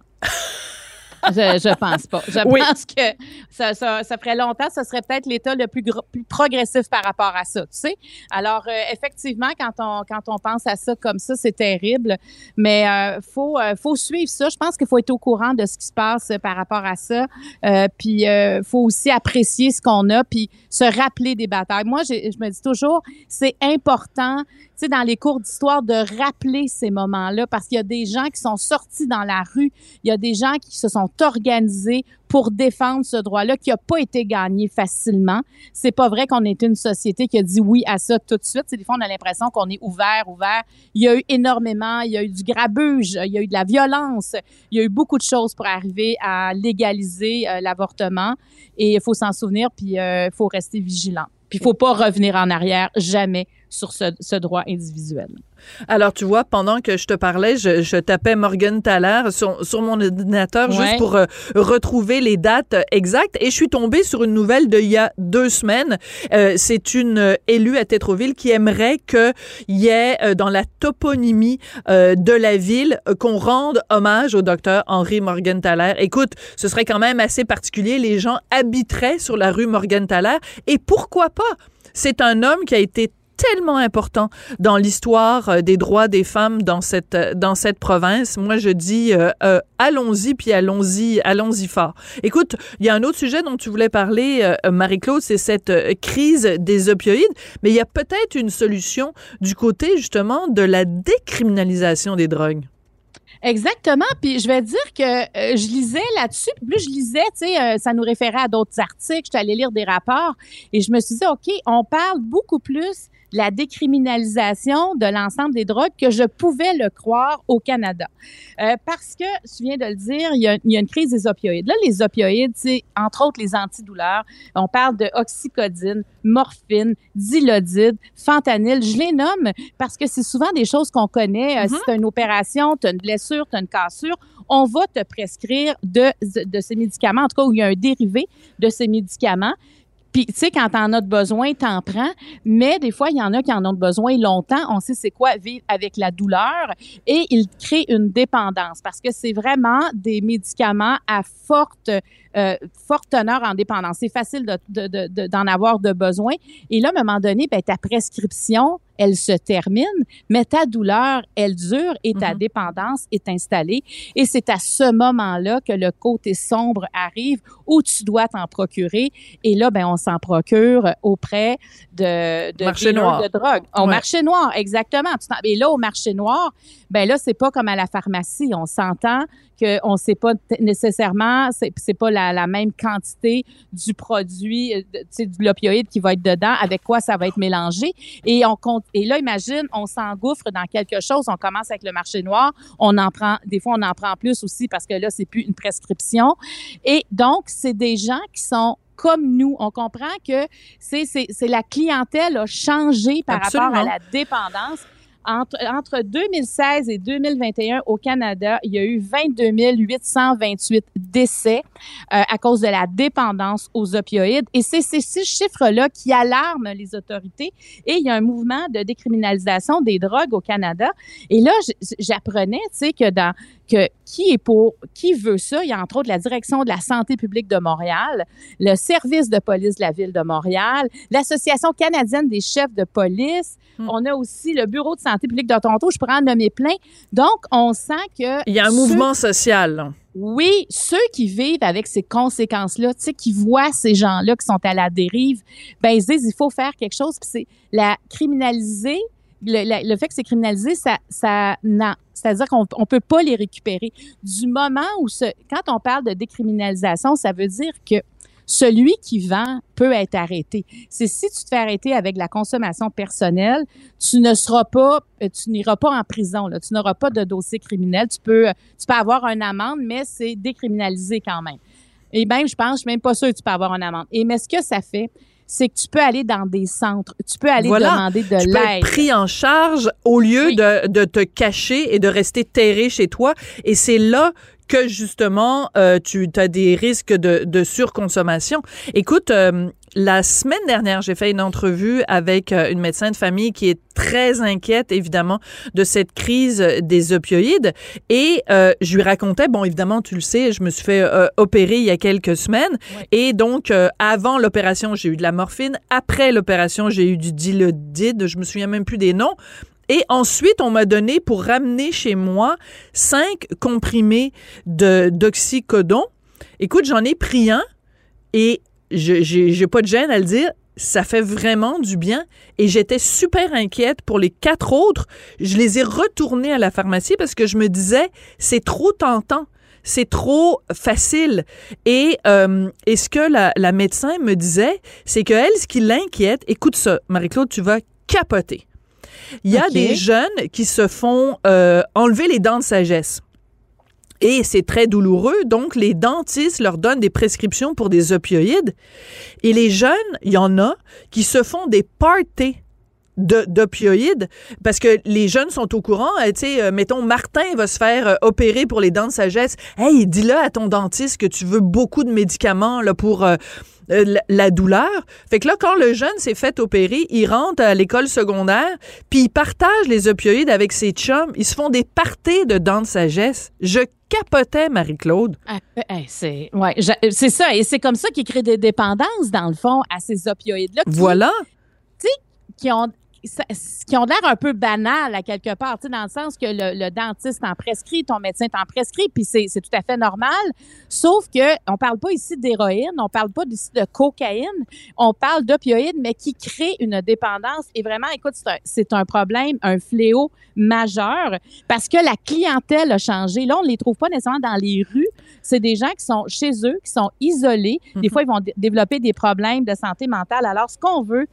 S8: Je, je pense pas. Je
S6: Oui.
S8: pense que ça, ça, ça ferait longtemps, ce serait peut-être l'État le plus, gro- plus progressif par rapport à ça, tu sais. Alors, euh, effectivement, quand on, quand on pense à ça comme ça, c'est terrible, mais euh, faut, euh, faut suivre ça. Je pense qu'il faut être au courant de ce qui se passe par rapport à ça. Euh, puis, euh, faut aussi apprécier ce qu'on a, puis se rappeler des batailles. Moi, je me dis toujours, c'est important, sais, dans les cours d'histoire, de rappeler ces moments-là, parce qu'il y a des gens qui sont sortis dans la rue, il y a des gens qui se sont organisés pour défendre ce droit-là qui n'a pas été gagné facilement. C'est pas vrai qu'on est une société qui a dit oui à ça tout de suite. Des fois on a l'impression qu'on est ouvert, ouvert. Il y a eu énormément, il y a eu du grabuge, il y a eu de la violence, il y a eu beaucoup de choses pour arriver à légaliser euh, l'avortement et il faut s'en souvenir puis il faut rester vigilant. Puis il faut pas revenir en arrière jamais sur ce, ce droit individuel.
S6: Alors, tu vois, pendant que je te parlais, je, je tapais Morgan Thaler sur, sur mon ordinateur
S8: Ouais.
S6: juste pour euh, retrouver les dates euh, exactes et je suis tombée sur une nouvelle d'il y a deux semaines. Euh, C'est une élue à Tétroville qui aimerait qu'il y ait euh, dans la toponymie de la ville qu'on rende hommage au docteur Henri Morgenthaler. Écoute, ce serait quand même assez particulier. Les gens habiteraient sur la rue Morgenthaler et pourquoi pas? C'est un homme qui a été tellement important dans l'histoire euh, des droits des femmes dans cette euh, dans cette province. Moi, je dis euh, allons-y puis allons-y allons-y fort. Écoute, il y a un autre sujet dont tu voulais parler, Marie-Claude, c'est cette crise des opioïdes, mais il y a peut-être une solution du côté justement de la décriminalisation des drogues.
S8: Exactement. Puis je vais dire que je lisais là-dessus. Plus je lisais, tu sais, ça nous référait à d'autres articles. J'étais allée lire des rapports et je me suis dit, OK, on parle beaucoup plus la décriminalisation de l'ensemble des drogues que je pouvais le croire au Canada. Euh, parce que, tu viens de le dire, il y, a, il y a une crise des opioïdes. Là, les opioïdes, c'est entre autres les antidouleurs. On parle de oxycodine, morphine, dilodide, fentanyl. Je les nomme parce que c'est souvent des choses qu'on connaît. Euh, Si tu as une opération, tu as une blessure, tu as une cassure, on va te prescrire de, de ces médicaments, en tout cas où il y a un dérivé de ces médicaments. Puis, tu sais, quand t'en as de besoin, t'en prends. Mais des fois, il y en a qui en ont besoin longtemps. On sait c'est quoi vivre avec la douleur. Et il crée une dépendance parce que c'est vraiment des médicaments à forte, euh, forte teneur en dépendance. C'est facile de- de- de- de- d'en avoir de besoin. Et là, à un moment donné, ben, ta prescription, elle se termine, mais ta douleur, elle dure et ta
S6: Mhm.
S8: dépendance est installée. Et c'est à ce moment-là que le côté sombre arrive où tu dois t'en procurer. Et là, ben, on s'en procure auprès de, de
S6: Marché noir.
S8: de drogue. Au
S6: Ouais.
S8: marché noir, exactement. Et là, au marché noir, ben là, c'est pas comme à la pharmacie. On s'entend qu'on ne sait pas nécessairement, c'est pas la, la, la même quantité du produit, euh, de- l'opioïde qui va être dedans, avec quoi ça va être mélangé. Et on compte, et là, imagine, on s'engouffre dans quelque chose. On commence avec le marché noir. On en prend, des fois, on en prend plus aussi parce que là, c'est plus une prescription. Et donc, c'est des gens qui sont comme nous. On comprend que c'est, la clientèle a changé par rapport à la dépendance. Entre, entre 2016 et 2021 au Canada, il y a eu 22 828 décès euh, à cause de la dépendance aux opioïdes. Et c'est ces six chiffres-là qui alarment les autorités. Et il y a un mouvement de décriminalisation des drogues au Canada. Et là, j'apprenais, tu sais, que dans que qui est pour, qui veut ça? Il y a entre autres la Direction de la santé publique de Montréal, le service de police de la ville de Montréal, l'Association canadienne des chefs de police.
S6: Hmm.
S8: On a aussi le Bureau de santé publique de Toronto. Je pourrais en nommer plein. Donc, on sent que...
S6: Il y a un
S8: ceux-
S6: mouvement social. là.
S8: oui, ceux qui vivent avec ces conséquences-là, tu sais, qui voient ces gens-là qui sont à la dérive, ben ils se disent il faut faire quelque chose. Puis c'est la criminaliser, le, la- le fait que c'est criminalisé, ça, ça, non. C'est-à-dire qu'on on peut pas les récupérer. Du moment où ce, quand on parle de décriminalisation, ça veut dire que celui qui vend peut être arrêté. C'est si tu te fais arrêter avec la consommation personnelle, tu ne seras pas, euh, tu n'iras pas en prison. Là. Tu n'auras pas de dossier criminel. Tu peux, tu peux avoir une amende, mais c'est décriminalisé quand même. Et même, je pense, je suis même pas sûre que tu peux avoir une amende. Et mais ce que ça fait, c'est que tu peux aller dans des centres, tu peux aller
S6: Voilà.
S8: demander de
S6: Tu peux être
S8: l'aide.
S6: pris en charge au lieu
S8: Oui.
S6: de, de te cacher et de rester terré chez toi. Et c'est là que justement euh, tu as des risques de, de surconsommation. Écoute, euh, la semaine dernière, j'ai fait une entrevue avec euh, une médecin de famille qui est très inquiète, évidemment, de cette crise des opioïdes. Et euh, je lui racontais, bon, évidemment, tu le sais, je me suis fait euh, opérer il y a quelques semaines. Et donc, euh, avant l'opération, j'ai eu de la morphine. Après l'opération, j'ai eu du dilodide. Je me souviens même plus des noms. Et ensuite, on m'a donné pour ramener chez moi cinq comprimés de d'oxycodon. Écoute, j'en ai pris un et je j'ai j'ai pas de gêne à le dire. Ça fait vraiment du bien et j'étais super inquiète pour les quatre autres. Je les ai retournés à la pharmacie parce que je me disais c'est trop tentant, c'est trop facile. Et, euh, et ce que la, la médecin me disait, c'est que elle, ce qui l'inquiète, écoute ça, Marie-Claude, tu vas capoter. Il y a des jeunes qui se font euh, enlever les dents de sagesse. Et c'est très douloureux, donc les dentistes leur donnent des prescriptions pour des opioïdes. Et les jeunes, il y en a qui se font des parties de- d'opioïdes parce que les jeunes sont au courant. euh, tu sais, euh, mettons, Martin va se faire euh, opérer pour les dents de sagesse. Hey, dis-le à ton dentiste que tu veux beaucoup de médicaments là, pour la, la douleur. Fait que là, quand le jeune s'est fait opérer, il rentre à l'école secondaire, puis il partage les opioïdes avec ses chums. Ils se font des parties de dents de sagesse. Je capotais, Marie-Claude.
S8: Ah, hey, c'est ouais, c'est ça et c'est comme ça qu'ils créent des dépendances dans le fond à ces opioïdes là qui,
S6: Voilà.
S8: qui ont qui ont l'air un peu banal à quelque part, tu sais, dans le sens que le, le dentiste t'en prescrit, ton médecin t'en prescrit, puis c'est tout à fait normal. Sauf que on parle pas ici d'héroïne, on parle pas ici de cocaïne, on parle d'opioïdes, mais qui créent une dépendance. Et vraiment, écoute, c'est un, problème, un fléau majeur, parce que la clientèle a changé. Là, on les trouve pas nécessairement dans les rues. C'est des gens qui sont chez eux, qui sont isolés. Des fois, ils vont dé- développer des problèmes de santé mentale. Alors, ce qu'on veut,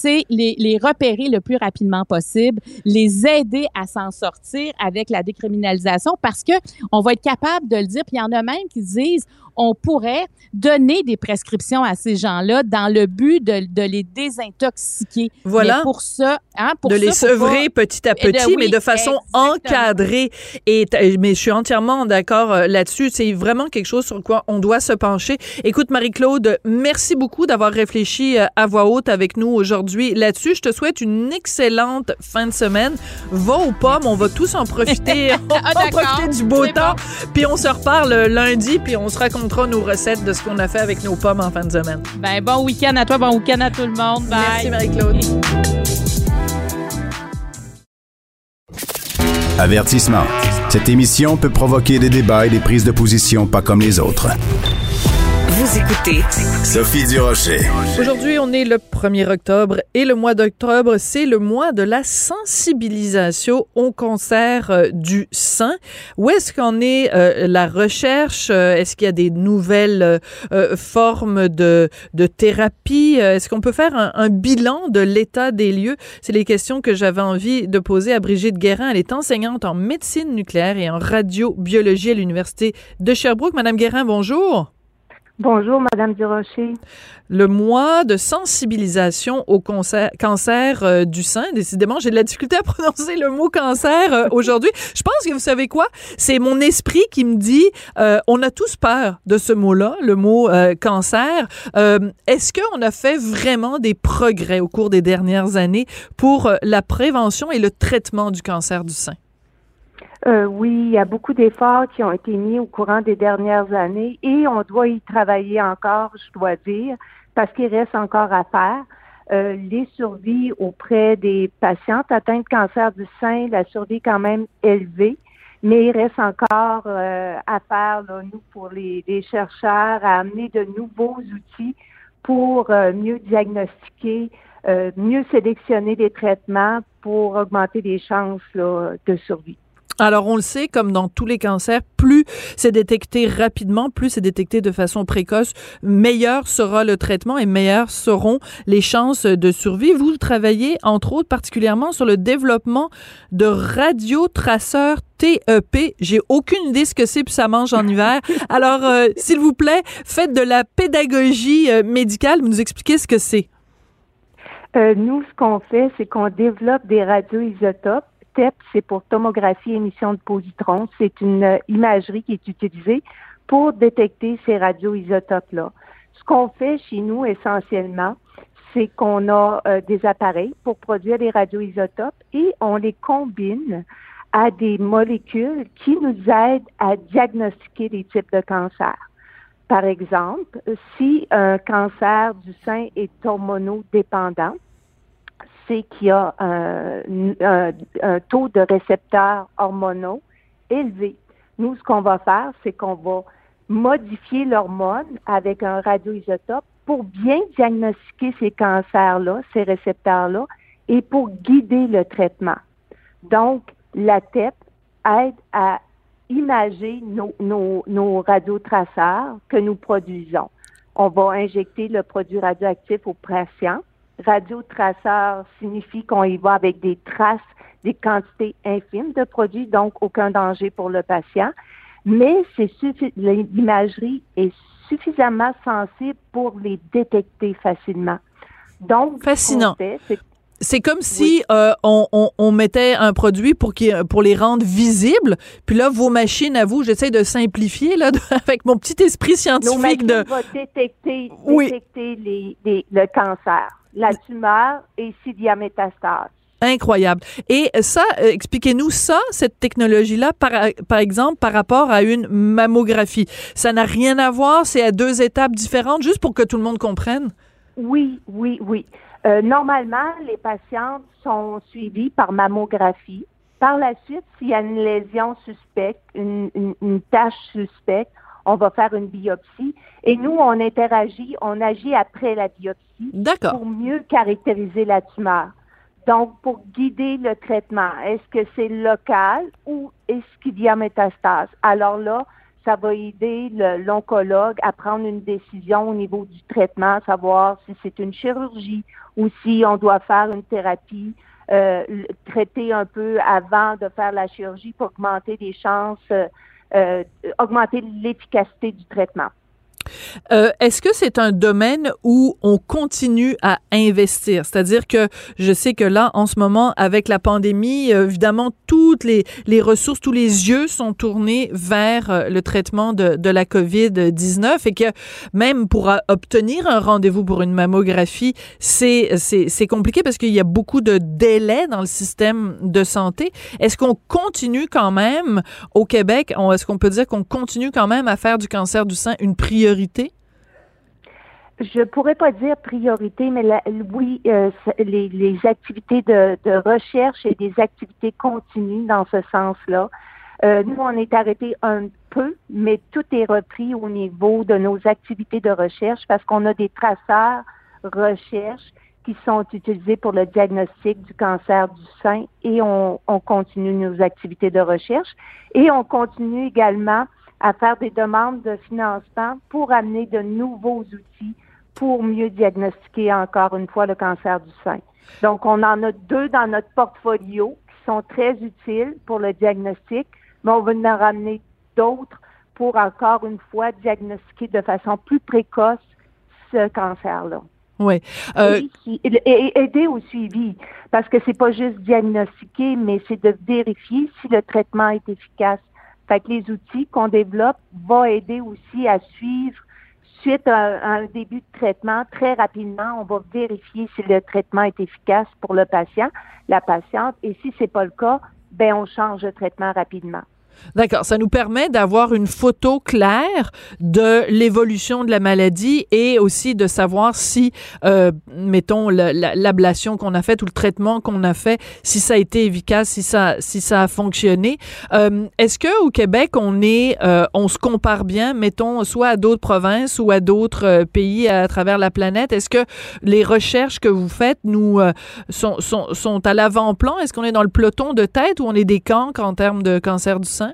S8: c'est les, les repérer le plus rapidement possible, les aider à s'en sortir avec la décriminalisation parce que on va être capable de le dire. Puis il y en a même qui disent on pourrait donner des prescriptions à ces gens-là dans le but de, de les désintoxiquer.
S6: Voilà.
S8: Mais pour ça, hein, pour
S6: de
S8: ça,
S6: les sevrer
S8: pas-
S6: petit à
S8: Eh de-
S6: petit,
S8: oui,
S6: mais de façon
S8: exactement.
S6: encadrée. Et mais je suis entièrement d'accord euh, là-dessus. C'est vraiment quelque chose sur quoi on doit se pencher. Écoute, Marie-Claude, merci beaucoup d'avoir réfléchi euh, à voix haute avec nous aujourd'hui là-dessus. Je te souhaite une excellente fin de semaine. Va aux pommes, on va tous en profiter, on va
S8: Ah,
S6: en
S8: d'accord.
S6: profiter du beau temps. Puis on se reparle euh, lundi, puis on se racontera nos recettes de ce qu'on a fait avec nos pommes en fin de semaine.
S8: Ben, bon week-end à toi, bon week-end à tout le monde. Bye.
S6: Merci Marie-Claude.
S5: Avertissement. Cette émission peut provoquer des débats et des prises de position pas comme les autres.
S1: Vous écoutez
S5: Sophie Durocher.
S6: Aujourd'hui, on est le 1er octobre et le mois d'octobre, c'est le mois de la sensibilisation au cancer euh, du sein. Où est-ce qu'en est euh, la recherche? Euh, Est-ce qu'il y a des nouvelles euh, euh, formes de, de thérapie? Est-ce qu'on peut faire un, un bilan de l'état des lieux? C'est les questions que j'avais envie de poser à Brigitte Guérin. Elle est enseignante en médecine nucléaire et en radiobiologie à l'Université de Sherbrooke. Madame Guérin, bonjour.
S9: Bonjour, Madame Durocher.
S6: le mois de sensibilisation au cancer, cancer euh, du sein. Décidément, j'ai de la difficulté à prononcer le mot cancer euh, aujourd'hui. Je pense que vous savez quoi? C'est mon esprit qui me dit, euh, on a tous peur de ce mot-là, le mot cancer. Est-ce qu'on a fait vraiment des progrès au cours des dernières années pour la prévention et le traitement du cancer du sein?
S9: Euh, oui, il y a beaucoup d'efforts qui ont été mis au courant des dernières années et on doit y travailler encore, je dois dire, parce qu'il reste encore à faire. Euh, les survies auprès des patientes atteintes de cancer du sein, la survie est quand même élevée, mais il reste encore euh, à faire, là, nous, pour les, les chercheurs, à amener de nouveaux outils pour euh, mieux diagnostiquer, euh, mieux sélectionner des traitements pour augmenter les chances là, de survie.
S6: Alors, on le sait, comme dans tous les cancers, plus c'est détecté rapidement, plus c'est détecté de façon précoce, meilleur sera le traitement et meilleures seront les chances de survie. Vous travaillez, entre autres, particulièrement sur le développement de radiotraceurs TEP. J'ai aucune idée ce que c'est, puis ça mange en hiver. Alors, euh, s'il vous plaît, faites de la pédagogie euh, médicale, vous nous expliquez ce que c'est.
S9: Euh, nous, ce qu'on fait, c'est qu'on développe des radioisotopes. TEP, c'est pour tomographie émission de positrons. C'est une euh, imagerie qui est utilisée pour détecter ces radioisotopes-là. Ce qu'on fait chez nous essentiellement, c'est qu'on a euh, des appareils pour produire des radioisotopes et on les combine à des molécules qui nous aident à diagnostiquer des types de cancers. Par exemple, si un cancer du sein est hormonodépendant, c'est qu'il y a un, taux de récepteurs hormonaux élevé. Nous, ce qu'on va faire, c'est qu'on va modifier l'hormone avec un radioisotope pour bien diagnostiquer ces cancers-là, ces récepteurs-là, et pour guider le traitement. Donc, la TEP aide à imager nos, nos, nos radiotraceurs que nous produisons. On va injecter le produit radioactif au patient. Radiotraceur signifie qu'on y va avec des traces, des quantités infimes de produits, donc aucun danger pour le patient. Mais l'imagerie est suffisamment sensible pour les détecter facilement. Donc,
S6: Fascinant.
S9: c'est
S6: comme si euh, on, on- on mettait un produit pour, les rendre visibles. Puis là, vos machines à vous, j'essaie de simplifier là, avec mon petit esprit
S9: Nos
S6: scientifique
S9: machines
S6: de.
S9: vont détecter,
S6: Oui.
S9: détecter les, les- le cancer, la tumeur et s'il y a métastase.
S6: Incroyable. Et ça, euh, expliquez-nous ça, cette technologie-là, par, par exemple, par rapport à une mammographie. Ça n'a rien à voir, c'est à deux étapes différentes, juste pour que tout le monde comprenne?
S9: Oui, oui, oui. Euh, normalement, les patientes sont suivies par mammographie. Par la suite, s'il y a une lésion suspecte, une, une, une tache suspecte, on va faire une biopsie. Et nous, on interagit, on agit après la biopsie pour mieux caractériser la tumeur. Donc, pour guider le traitement, est-ce que c'est local ou est-ce qu'il y a métastase? Alors là, ça va aider l'oncologue à prendre une décision au niveau du traitement, savoir si c'est une chirurgie ou si on doit faire une thérapie, euh, traiter un peu avant de faire la chirurgie pour augmenter les chances, euh, augmenter l'efficacité du traitement.
S6: Euh, Est-ce que c'est un domaine où on continue à investir? C'est-à-dire que je sais que là, en ce moment, avec la pandémie, euh, évidemment, toutes les, ressources, tous les yeux sont tournés vers euh, le traitement de, la COVID-19 et que même pour obtenir un rendez-vous pour une mammographie, c'est compliqué parce qu'il y a beaucoup de délais dans le système de santé. Est-ce qu'on continue quand même au Québec, est-ce qu'on peut dire qu'on continue quand même à faire du cancer du sein une priorité?
S9: Je pourrais pas dire priorité, mais oui, euh, les, activités de, recherche et des activités continues dans ce sens-là. Euh, nous, on est arrêté un peu, mais tout est repris au niveau de nos activités de recherche parce qu'on a des traceurs recherche qui sont utilisés pour le diagnostic du cancer du sein et on continue nos activités de recherche et on continue également à faire des demandes de financement pour amener de nouveaux outils pour mieux diagnostiquer encore une fois le cancer du sein. Donc, on en a deux dans notre portfolio qui sont très utiles pour le diagnostic, mais on va en ramener d'autres pour encore une fois diagnostiquer de façon plus précoce ce cancer-là.
S6: Oui.
S9: Euh, et, aider au suivi, parce que c'est pas juste diagnostiquer, mais c'est de vérifier si le traitement est efficace. Fait que les outils qu'on développe vont aider aussi à suivre suite à, un début de traitement, très rapidement, on va vérifier si le traitement est efficace pour le patient, la patiente, et si c'est pas le cas, ben on change de traitement rapidement.
S6: D'accord. Ça nous permet d'avoir une photo claire de l'évolution de la maladie et aussi de savoir si, euh, mettons, l'ablation qu'on a faite ou le traitement qu'on a fait, si ça a été efficace, si ça, si ça a fonctionné. Euh, Est-ce que au Québec, on est, euh, on se compare bien, mettons, soit à d'autres provinces ou à d'autres pays à travers la planète? Est-ce que les recherches que vous faites nous sont, sont, sont à l'avant-plan? Est-ce qu'on est dans le peloton de tête ou on est des cancres en termes de cancer du sein?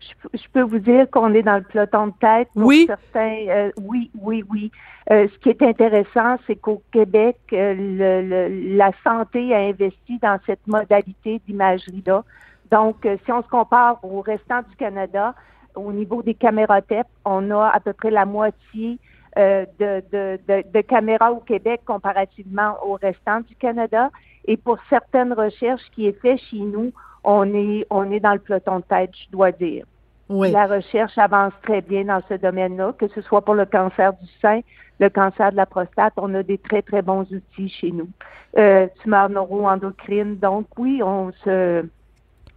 S9: Je, peux vous dire qu'on est dans le peloton de tête.
S6: oui.
S9: Certains, euh, oui, oui, oui. Euh, ce qui est intéressant, c'est qu'au Québec, euh, le, la santé a investi dans cette modalité d'imagerie-là. Donc, si on se compare au restant du Canada, au niveau des caméras TEP, on a à peu près la moitié de, de, de, de, caméras au Québec comparativement au restant du Canada. Et pour certaines recherches qui est fait chez nous, on est, on est dans le peloton de tête, je dois dire. La recherche avance très bien dans ce domaine-là, que ce soit pour le cancer du sein, le cancer de la prostate, on a des très, très bons outils chez nous. Euh, tumeurs neuro-endocrines, donc oui, on se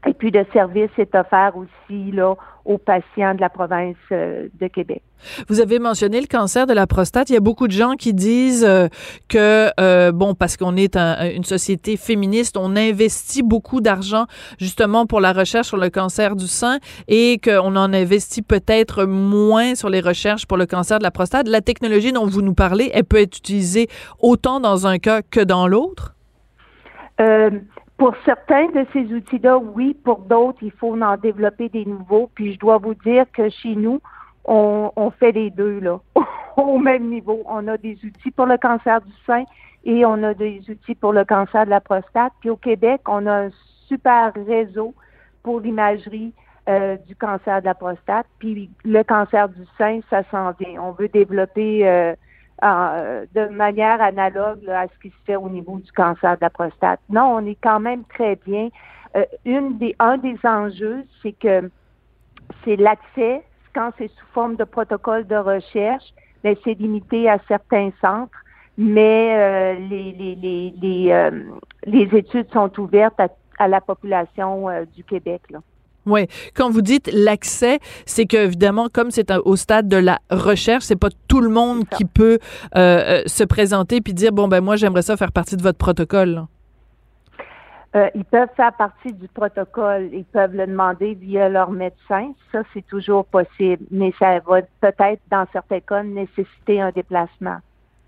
S9: et puis le service est offert aussi là aux patients de la province euh, de Québec.
S6: Vous avez mentionné le cancer de la prostate. Il y a beaucoup de gens qui disent euh, que euh, bon parce qu'on est une société féministe, on investit beaucoup d'argent justement pour la recherche sur le cancer du sein et qu'on en investit peut-être moins sur les recherches pour le cancer de la prostate. La technologie dont vous nous parlez, elle peut être utilisée autant dans un cas que dans l'autre?
S9: Pour certains de ces outils-là, oui. Pour d'autres, il faut en développer des nouveaux. Puis je dois vous dire que chez nous, on, fait les deux là, au même niveau. On a des outils pour le cancer du sein et on a des outils pour le cancer de la prostate. Puis au Québec, on a un super réseau pour l'imagerie euh, du cancer de la prostate. Puis le cancer du sein, ça s'en vient. On veut développer euh, de manière analogue à ce qui se fait au niveau du cancer de la prostate. Non, on est quand même très bien. Euh, une des, un des enjeux, c'est que c'est l'accès, quand c'est sous forme de protocole de recherche, mais c'est limité à certains centres, mais euh, les, les, les, les, euh, les, études sont ouvertes à, la population du Québec. Là.
S6: Oui, quand vous dites l'accès, c'est que évidemment, comme c'est au stade de la recherche, c'est pas tout le monde qui peut euh, euh, se présenter puis dire bon ben moi j'aimerais ça faire partie de votre protocole.
S9: Euh, ils peuvent faire partie du protocole. Ils peuvent le demander via leur médecin. Ça, c'est toujours possible. Mais ça va peut-être, dans certains cas, nécessiter un déplacement.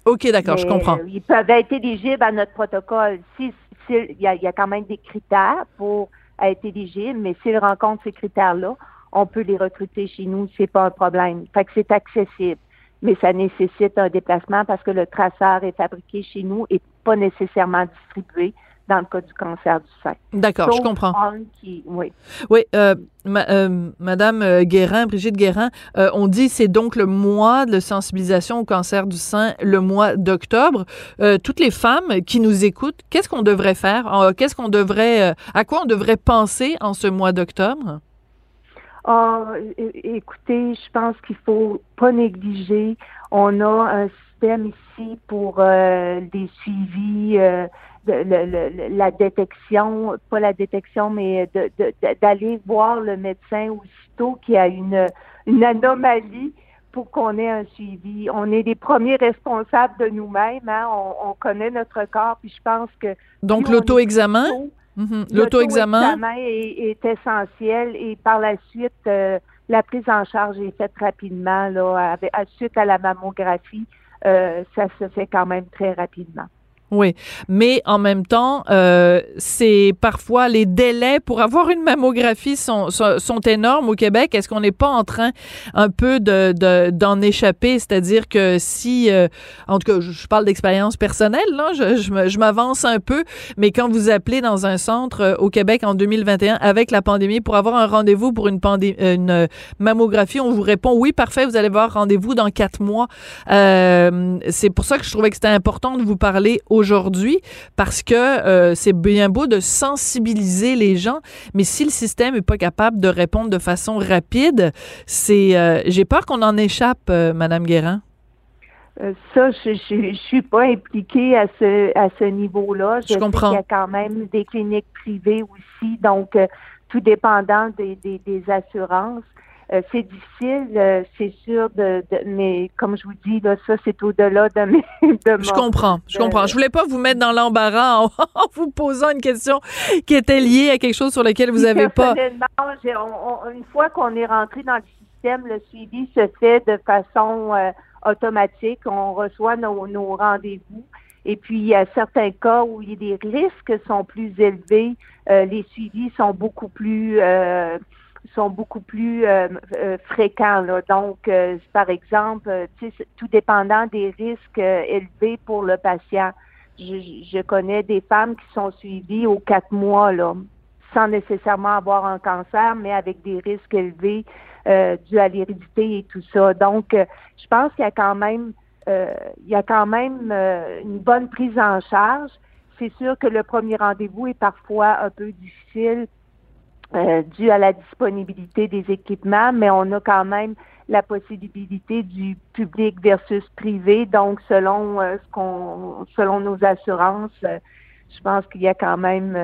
S6: OK, d'accord, je comprends.
S9: ils peuvent être éligibles à notre protocole. Si, il y, a quand même des critères pour à être éligible, mais s'ils rencontrent ces critères-là, on peut les recruter chez nous, c'est pas un problème. Fait que c'est accessible. Mais ça nécessite un déplacement parce que le traceur est fabriqué chez nous et pas nécessairement distribué dans le cas du cancer du sein.
S6: D'accord, je comprends.
S9: oui.
S6: Oui, euh, euh, Madame euh, Guérin, Brigitte Guérin, on dit c'est donc le mois de sensibilisation au cancer du sein, le mois d'octobre. toutes les femmes qui nous écoutent, qu'est-ce qu'on devrait faire? Qu'est-ce qu'on devrait, à quoi on devrait penser en ce mois d'octobre?
S9: Ah, écoutez, je pense qu'il faut pas négliger. On a un système ici pour des suivis la détection, pas la détection, mais d'aller voir le médecin aussitôt qu'il y a une, une anomalie pour qu'on ait un suivi. On est les premiers responsables de nous-mêmes. Hein? On, connaît notre corps, puis je pense que...
S6: Donc l'auto-examen? Mhm. L'auto-examen
S9: est, est, essentiel et par la suite, euh, la prise en charge est faite rapidement. Là, avec, suite à la mammographie, euh, ça se fait quand même très rapidement.
S6: Oui, mais en même temps, euh, c'est parfois les délais pour avoir une mammographie sont, énormes au Québec. Est-ce qu'on n'est pas en train un peu de d'en échapper? C'est-à-dire que si, euh, en tout cas, je parle d'expérience personnelle, je m'avance un peu, mais quand vous appelez dans un centre euh, au Québec en 2021 avec la pandémie pour avoir un rendez-vous pour une, une mammographie, on vous répond oui, parfait, vous allez avoir rendez-vous dans quatre mois. c'est pour ça que je trouvais que c'était important de vous parler aujourd'hui parce que euh, c'est bien beau de sensibiliser les gens, mais si le système est pas capable de répondre de façon rapide, c'est euh, j'ai peur qu'on en échappe, euh, Madame Guérin.
S9: ça, je, je, suis pas impliquée à ce à ce niveau-là. Je, comprends. Il y a quand même des cliniques privées aussi, donc tout dépendant des, des assurances. Euh, c'est difficile, euh, c'est sûr, de, mais comme je vous dis, là, ça, c'est au-delà de mes. De
S6: je comprends, je comprends. Je voulais pas vous mettre dans l'embarras en, vous posant une question qui était liée à quelque chose sur lequel vous n'avez pas.
S9: une fois qu'on est rentré dans le système, le suivi se fait de façon euh, automatique. On reçoit nos, nos rendez-vous. Et puis, il y a certains cas où il y a des risques sont plus élevés. les suivis sont beaucoup plus sont beaucoup plus euh, euh, fréquents. Là. Donc, euh, par exemple, tout dépendant des risques élevés pour le patient. Je, je, connais des femmes qui sont suivies aux quatre mois, là, sans nécessairement avoir un cancer, mais avec des risques élevés dus à l'hérédité et tout ça. Donc, je pense qu'il y a quand même, il y a quand même une bonne prise en charge. C'est sûr que le premier rendez-vous est parfois un peu difficile euh, dû à la disponibilité des équipements, mais on a quand même la possibilité du public versus privé. Donc, selon euh, ce qu'on, selon nos assurances, euh, je pense qu'il y a quand même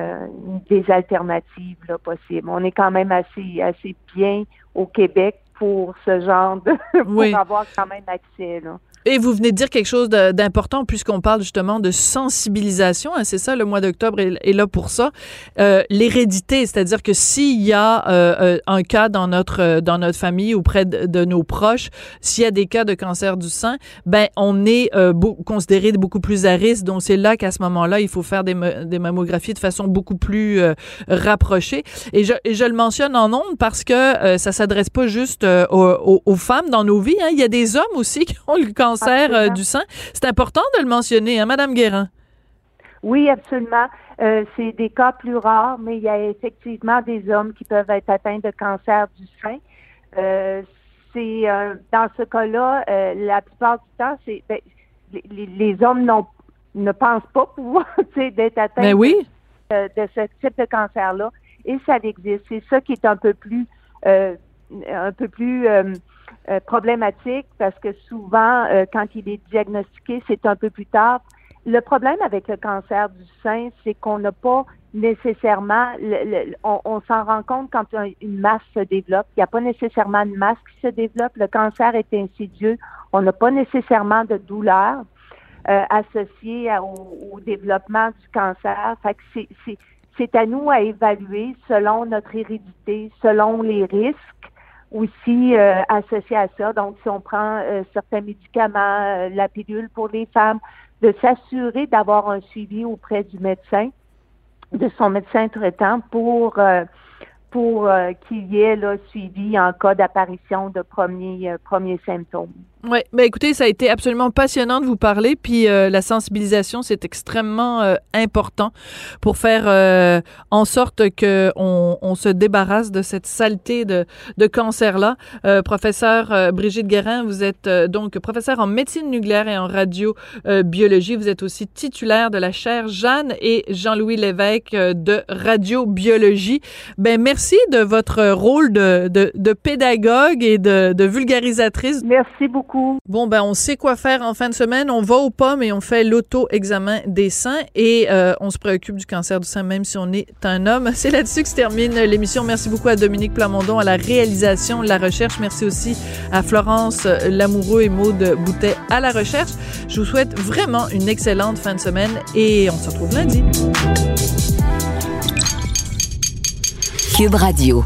S9: des alternatives là, possibles. On est quand même assez assez bien au Québec pour ce genre de pour avoir quand même accès là.
S6: Et vous venez de dire quelque chose d'important puisqu'on parle justement de sensibilisation. Hein, c'est ça, le mois d'octobre est, là pour ça. Euh, L'hérédité, c'est-à-dire que s'il y a euh, euh, un cas dans notre dans notre famille ou près de, nos proches, s'il y a des cas de cancer du sein, ben on est euh, considéré beaucoup plus à risque. Donc c'est là qu'à ce moment-là, il faut faire des, mammographies de façon beaucoup plus euh, rapprochée. Et je, et je, le mentionne en ondes parce que ça s'adresse pas juste aux, aux, femmes dans nos vies. Hein. Il y a des hommes aussi qui ont le cancer cancer euh, du sein. C'est important de le mentionner, hein, Madame Guérin?
S9: Oui, absolument. Euh, c'est des cas plus rares, mais il y a effectivement des hommes qui peuvent être atteints de cancer du sein. Euh, c'est dans ce cas-là, la plupart du temps, c'est ben, les, hommes ne pensent pas pouvoir d'être atteints
S6: ben
S9: de, de, ce type de cancer-là, et ça existe. C'est ça qui est un peu plus un peu plus euh, problématique parce que souvent, euh, quand il est diagnostiqué, c'est un peu plus tard. Le problème avec le cancer du sein, c'est qu'on n'a pas nécessairement, on, s'en rend compte quand une masse se développe. Il n'y a pas nécessairement une masse qui se développe. Le cancer est insidieux. On n'a pas nécessairement de douleur euh, associée au, développement du cancer. Fait que c'est à nous à évaluer selon notre hérédité, selon les risques aussi euh, associé à ça. Donc, si on prend euh, certains médicaments, euh, la pilule pour les femmes, de s'assurer d'avoir un suivi auprès du médecin, de son médecin traitant pour pour qu'il y ait le suivi en cas d'apparition de premiers premiers symptômes.
S6: Oui, ben écoutez, ça a été absolument passionnant de vous parler, puis euh, la sensibilisation, c'est extrêmement euh, important pour faire euh, en sorte que on, se débarrasse de cette saleté de, de cancer-là. professeur Brigitte Guérin, vous êtes donc professeur en médecine nucléaire et en radiobiologie. vous êtes aussi titulaire de la chaire Jeanne et Jean-Louis Lévesque de radiobiologie. Ben merci de votre rôle de, de, de pédagogue et de, de vulgarisatrice.
S9: Merci beaucoup.
S6: Bon, ben, on sait quoi faire en fin de semaine. On va au pommes et on fait l'auto-examen des seins et euh, on se préoccupe du cancer du sein, même si on est un homme. C'est là-dessus que se termine l'émission. Merci beaucoup à Dominique Plamondon à la réalisation, la recherche. Merci aussi à Florence Lamoureux et Maude Boutet à la recherche. Je vous souhaite vraiment une excellente fin de semaine et on se retrouve lundi.
S1: Cube Radio.